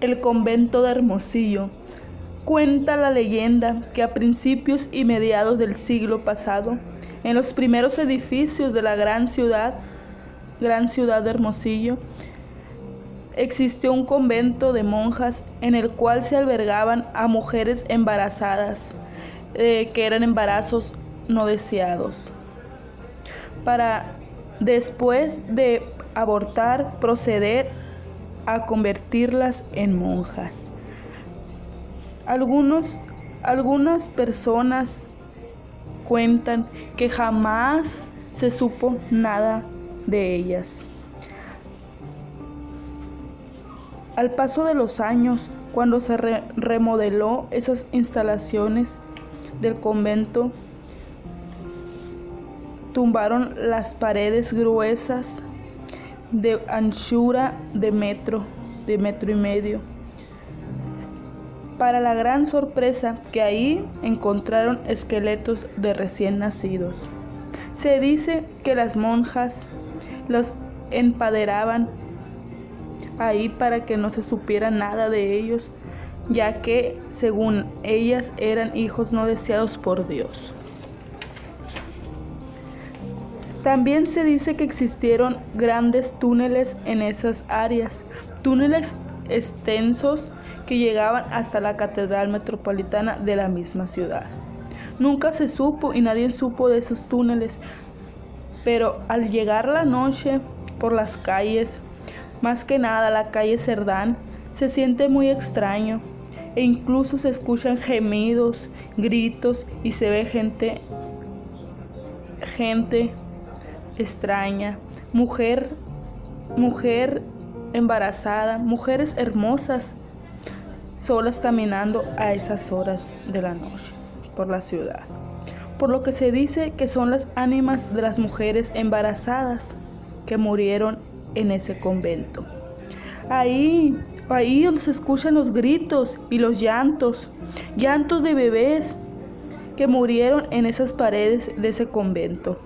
El convento de Hermosillo. Cuenta la leyenda que a principios y mediados del siglo pasado, en los primeros edificios de la gran ciudad, gran ciudad de Hermosillo, existió un convento de monjas en el cual se albergaban a mujeres embarazadas, eh, que eran embarazos no deseados, para después de abortar proceder a convertirlas en monjas. Algunos, algunas personas cuentan que jamás se supo nada de ellas. Al paso de los años, cuando se remodeló esas instalaciones del convento, tumbaron las paredes gruesas de anchura de metro, de metro y medio. Para la gran sorpresa que ahí encontraron esqueletos de recién nacidos. Se dice que las monjas los empaderaban ahí para que no se supiera nada de ellos, ya que según ellas eran hijos no deseados por Dios. También se dice que existieron grandes túneles en esas áreas, túneles extensos que llegaban hasta la Catedral Metropolitana de la misma ciudad. Nunca se supo y nadie supo de esos túneles, pero al llegar la noche por las calles, más que nada la calle Cerdán, se siente muy extraño e incluso se escuchan gemidos, gritos y se ve gente gente extraña, mujer, mujer embarazada, mujeres hermosas, solas caminando a esas horas de la noche por la ciudad. Por lo que se dice que son las ánimas de las mujeres embarazadas que murieron en ese convento. Ahí, ahí donde se escuchan los gritos y los llantos, llantos de bebés que murieron en esas paredes de ese convento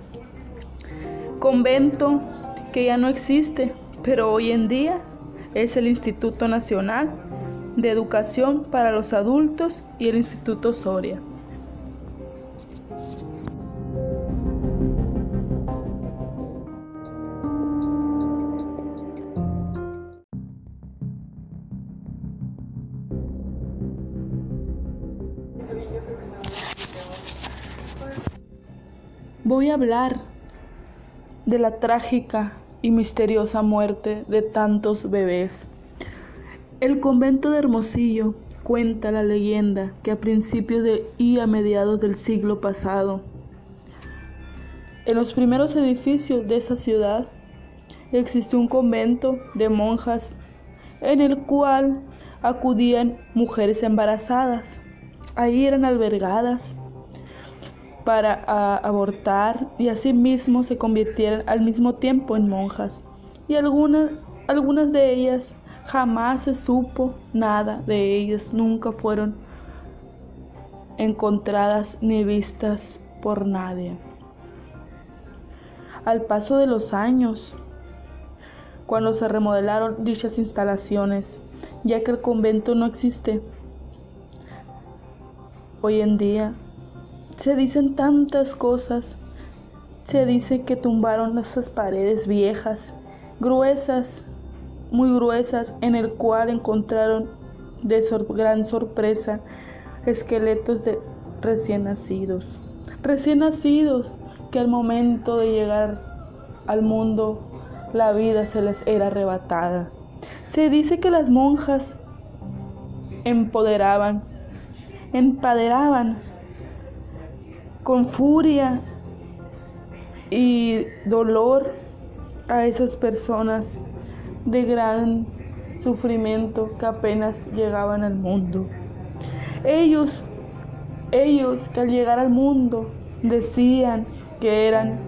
convento que ya no existe, pero hoy en día es el Instituto Nacional de Educación para los Adultos y el Instituto Soria. Voy a hablar de la trágica y misteriosa muerte de tantos bebés. El convento de Hermosillo cuenta la leyenda que a principios de y a mediados del siglo pasado, en los primeros edificios de esa ciudad existió un convento de monjas en el cual acudían mujeres embarazadas. Ahí eran albergadas para abortar y asimismo se convirtieran al mismo tiempo en monjas. Y algunas, algunas de ellas jamás se supo nada de ellas, nunca fueron encontradas ni vistas por nadie. Al paso de los años, cuando se remodelaron dichas instalaciones, ya que el convento no existe, hoy en día se dicen tantas cosas. Se dice que tumbaron esas paredes viejas, gruesas, muy gruesas, en el cual encontraron de gran sorpresa esqueletos de recién nacidos. Recién nacidos que al momento de llegar al mundo la vida se les era arrebatada. Se dice que las monjas empoderaban, empaderaban con furia y dolor a esas personas de gran sufrimiento que apenas llegaban al mundo. Ellos, ellos que al llegar al mundo decían que eran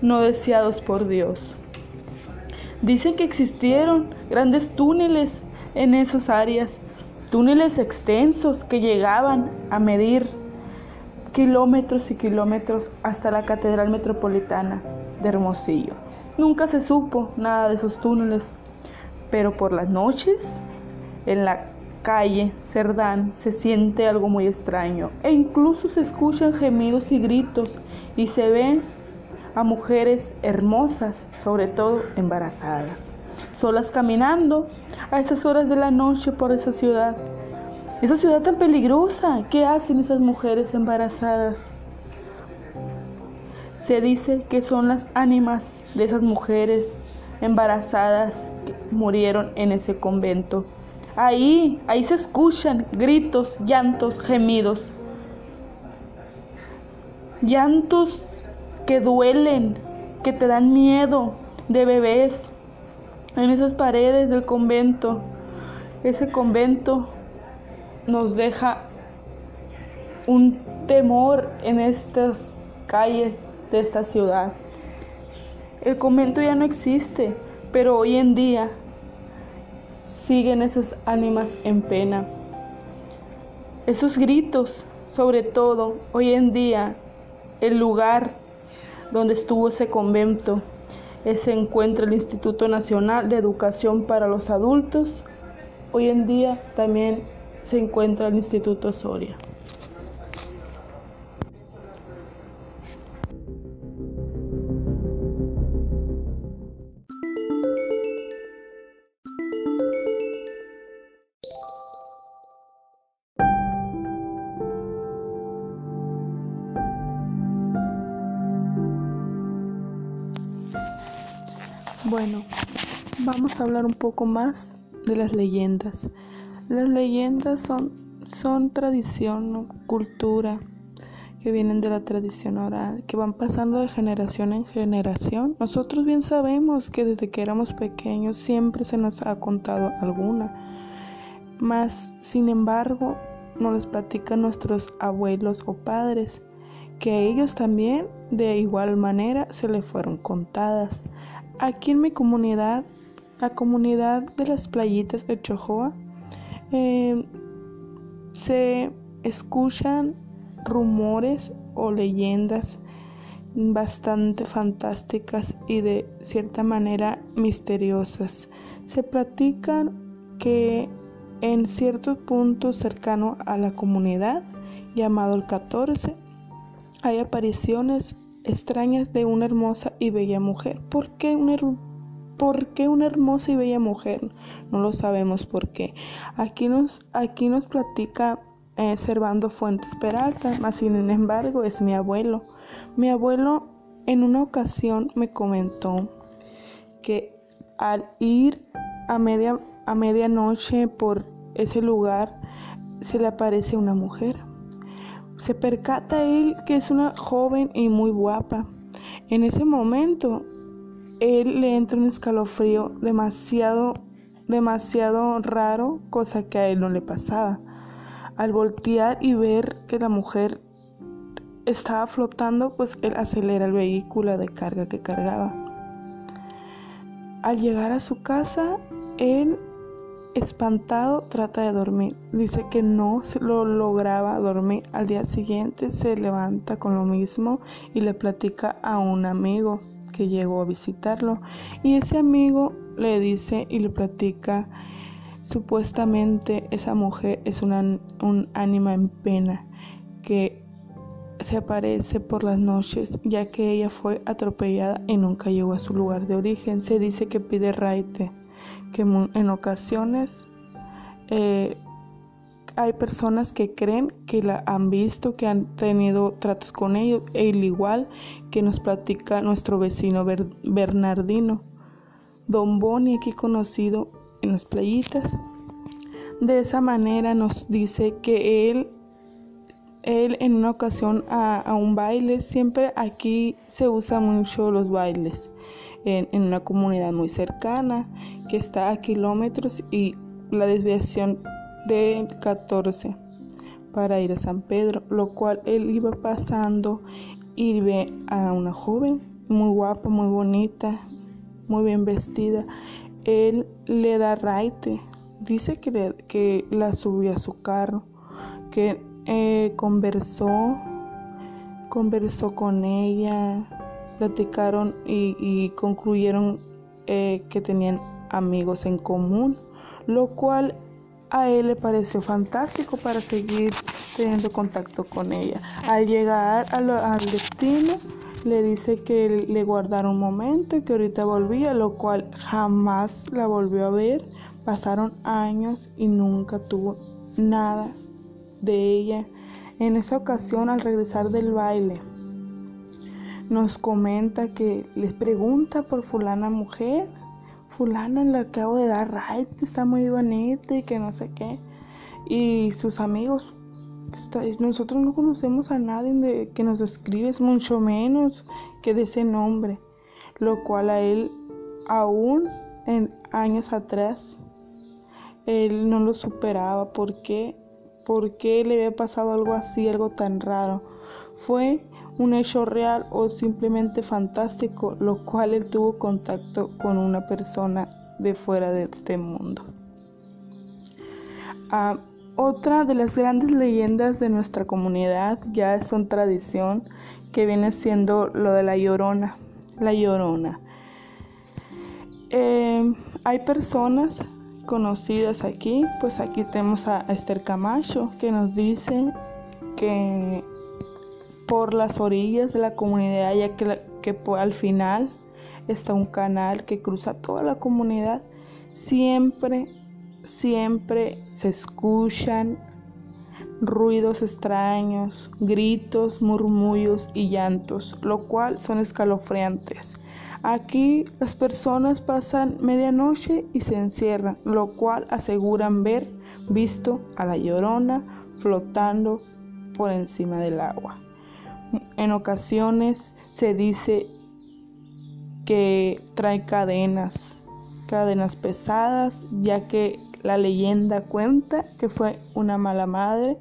no deseados por Dios. Dicen que existieron grandes túneles en esas áreas, túneles extensos que llegaban a medir kilómetros y kilómetros hasta la Catedral Metropolitana de Hermosillo. Nunca se supo nada de esos túneles, pero por las noches, en la calle Cerdán, se siente algo muy extraño e incluso se escuchan gemidos y gritos y se ven a mujeres hermosas, sobre todo embarazadas, solas caminando a esas horas de la noche por esa ciudad. Esa ciudad tan peligrosa, ¿qué hacen esas mujeres embarazadas? Se dice que son las ánimas de esas mujeres embarazadas que murieron en ese convento. Ahí, ahí se escuchan gritos, llantos, gemidos. Llantos que duelen, que te dan miedo de bebés en esas paredes del convento. Ese convento nos deja un temor en estas calles de esta ciudad. El convento ya no existe, pero hoy en día siguen esas ánimas en pena. Esos gritos, sobre todo hoy en día, el lugar donde estuvo ese convento, se encuentra el Instituto Nacional de Educación para los Adultos. Hoy en día también se encuentra el Instituto Soria. Bueno, vamos a hablar un poco más de las leyendas. Las leyendas son, son tradición, cultura que vienen de la tradición oral, que van pasando de generación en generación. Nosotros bien sabemos que desde que éramos pequeños siempre se nos ha contado alguna, mas sin embargo nos las platican nuestros abuelos o padres, que a ellos también de igual manera se le fueron contadas. Aquí en mi comunidad, la comunidad de las playitas de Chojoa, eh, se escuchan rumores o leyendas bastante fantásticas y de cierta manera misteriosas. Se platican que en cierto punto cercano a la comunidad, llamado el 14, hay apariciones extrañas de una hermosa y bella mujer. ¿Por qué una, una hermosa y bella mujer? No lo sabemos por qué. Aquí nos, aquí nos platica eh, Servando Fuentes Peralta, más sin embargo es mi abuelo. Mi abuelo en una ocasión me comentó que al ir a media a medianoche por ese lugar se le aparece una mujer se percata él que es una joven y muy guapa. En ese momento, él le entra un escalofrío demasiado, demasiado raro, cosa que a él no le pasaba. Al voltear y ver que la mujer estaba flotando, pues él acelera el vehículo de carga que cargaba. Al llegar a su casa, él Espantado, trata de dormir. Dice que no se lo lograba dormir. Al día siguiente se levanta con lo mismo y le platica a un amigo que llegó a visitarlo. Y ese amigo le dice y le platica, supuestamente esa mujer es una, un ánima en pena que se aparece por las noches ya que ella fue atropellada y nunca llegó a su lugar de origen. Se dice que pide raite que en ocasiones eh, hay personas que creen que la han visto, que han tenido tratos con ellos, e igual que nos platica nuestro vecino Bernardino, Don Boni, aquí conocido en las playitas. De esa manera nos dice que él, él en una ocasión a, a un baile, siempre aquí se usa mucho los bailes en, una comunidad muy cercana que está a kilómetros y la desviación de 14 para ir a San Pedro, lo cual él iba pasando y ve a una joven muy guapa, muy bonita, muy bien vestida. Él le da raite, dice que, que la subió a su carro, que eh, conversó, conversó con ella, platicaron y, concluyeron eh, que tenían amigos en común, lo cual a él le pareció fantástico para seguir teniendo contacto con ella. Al llegar al, destino, le dice que le guardara un momento y que ahorita volvía, lo cual jamás la volvió a ver. Pasaron años y nunca tuvo nada de ella. En esa ocasión, al regresar del baile, nos comenta que les pregunta por fulana mujer fulana le acabo de dar right, está muy bonita y que no sé qué. Y sus amigos, nosotros no conocemos a nadie que nos describe, mucho menos que de ese nombre, lo cual a él aún en años atrás, él no lo superaba. ¿Por qué? ¿Por qué le había pasado algo así, algo tan raro? Fue un hecho real o simplemente fantástico, lo cual él tuvo contacto con una persona de fuera de este mundo. Ah, otra de las grandes leyendas de nuestra comunidad ya es una tradición que viene siendo lo de la llorona. La. Eh, hay personas conocidas aquí, pues aquí tenemos a Esther Camacho que nos dice que por las orillas de la comunidad, ya que, al final está un canal que cruza toda la comunidad. Siempre, siempre se escuchan ruidos extraños, gritos, murmullos y llantos, lo cual son escalofriantes. Aquí las personas pasan medianoche y se encierran, lo cual aseguran ver visto a la llorona flotando por encima del agua. En ocasiones se dice que trae cadenas, cadenas pesadas, ya que la leyenda cuenta que fue una mala madre.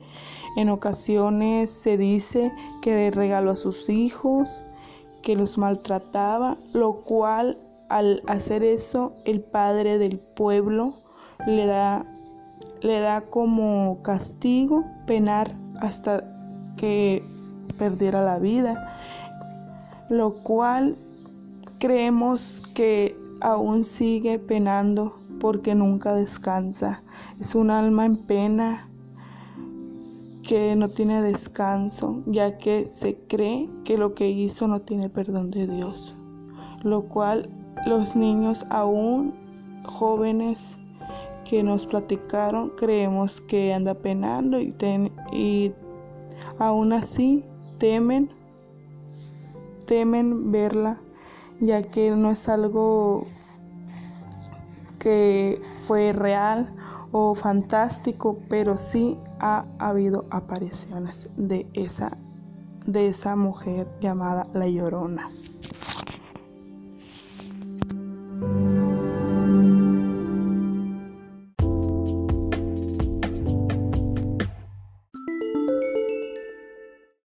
En ocasiones se dice que le regaló a sus hijos, que los maltrataba, lo cual al hacer eso el padre del pueblo le da, le da como castigo penar hasta que perdiera la vida, lo cual creemos que aún sigue penando porque nunca descansa. Es un alma en pena que no tiene descanso, ya que se cree que lo que hizo no tiene perdón de Dios, lo cual los niños aún jóvenes que nos platicaron creemos que anda penando y, y aún así temen, temen verla, ya que no es algo que fue real o fantástico, pero sí ha habido apariciones de esa de esa mujer llamada La Llorona.